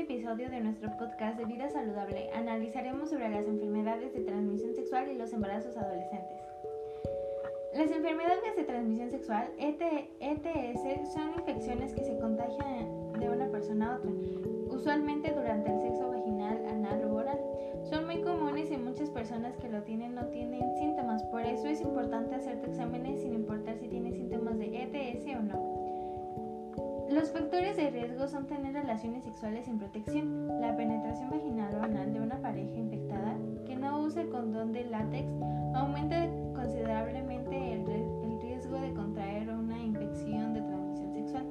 episodio de nuestro podcast de vida saludable analizaremos sobre las enfermedades de transmisión sexual y los embarazos adolescentes. Las enfermedades de transmisión sexual, ETS, son infecciones que se contagian de una persona a otra, usualmente durante el sexo vaginal, anal o oral. Son muy comunes y muchas personas que lo tienen no tienen síntomas, por eso es importante hacerte exámenes sin importar si tienes síntomas de ETS o no. Los factores de riesgo son tener relaciones sexuales sin protección, la penetración vaginal o anal de una pareja infectada que no use condón de látex aumenta considerablemente el, riesgo de contraer una infección de transmisión sexual.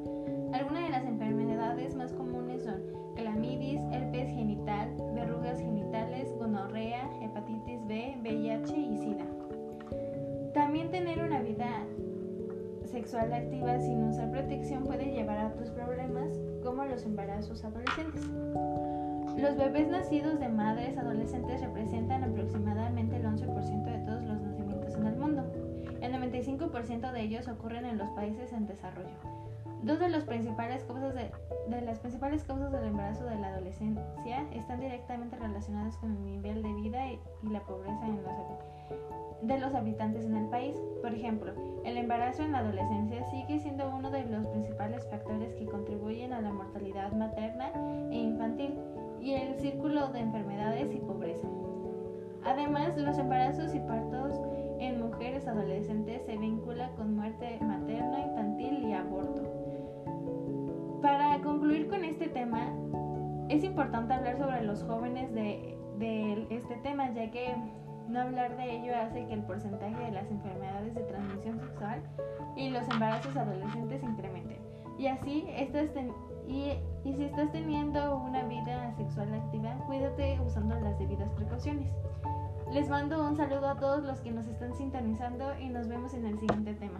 Algunas de las enfermedades más comunes son clamidia, herpes genital, verrugas genitales, gonorrea, hepatitis B, VIH y SIDA. También tener sexual activa sin usar protección puede llevar a otros problemas como los embarazos adolescentes. Los bebés nacidos de madres adolescentes representan aproximadamente el 11% de todos 5% de ellos ocurren en los países en desarrollo. Dos de, principales causas de, de, las principales causas del embarazo de la adolescencia están directamente relacionadas con el nivel de vida y, y la pobreza en los, de los habitantes en el país. Por ejemplo, el embarazo en la adolescencia sigue siendo uno de los principales factores que contribuyen a la mortalidad materna e infantil y el círculo de enfermedades y pobreza. Además, los embarazos y partos adolescentes se vinculan con muerte materna, infantil y aborto. Para concluir con este tema, es importante hablar sobre los jóvenes de, de este tema, ya que no hablar de ello hace que el porcentaje de las enfermedades de transmisión sexual y los embarazos adolescentes incrementen. Y así, estás y, y si estás teniendo una vida sexual activa, cuídate usando las debidas precauciones. Les mando un saludo a todos los que nos están sintonizando y nos vemos en el siguiente tema.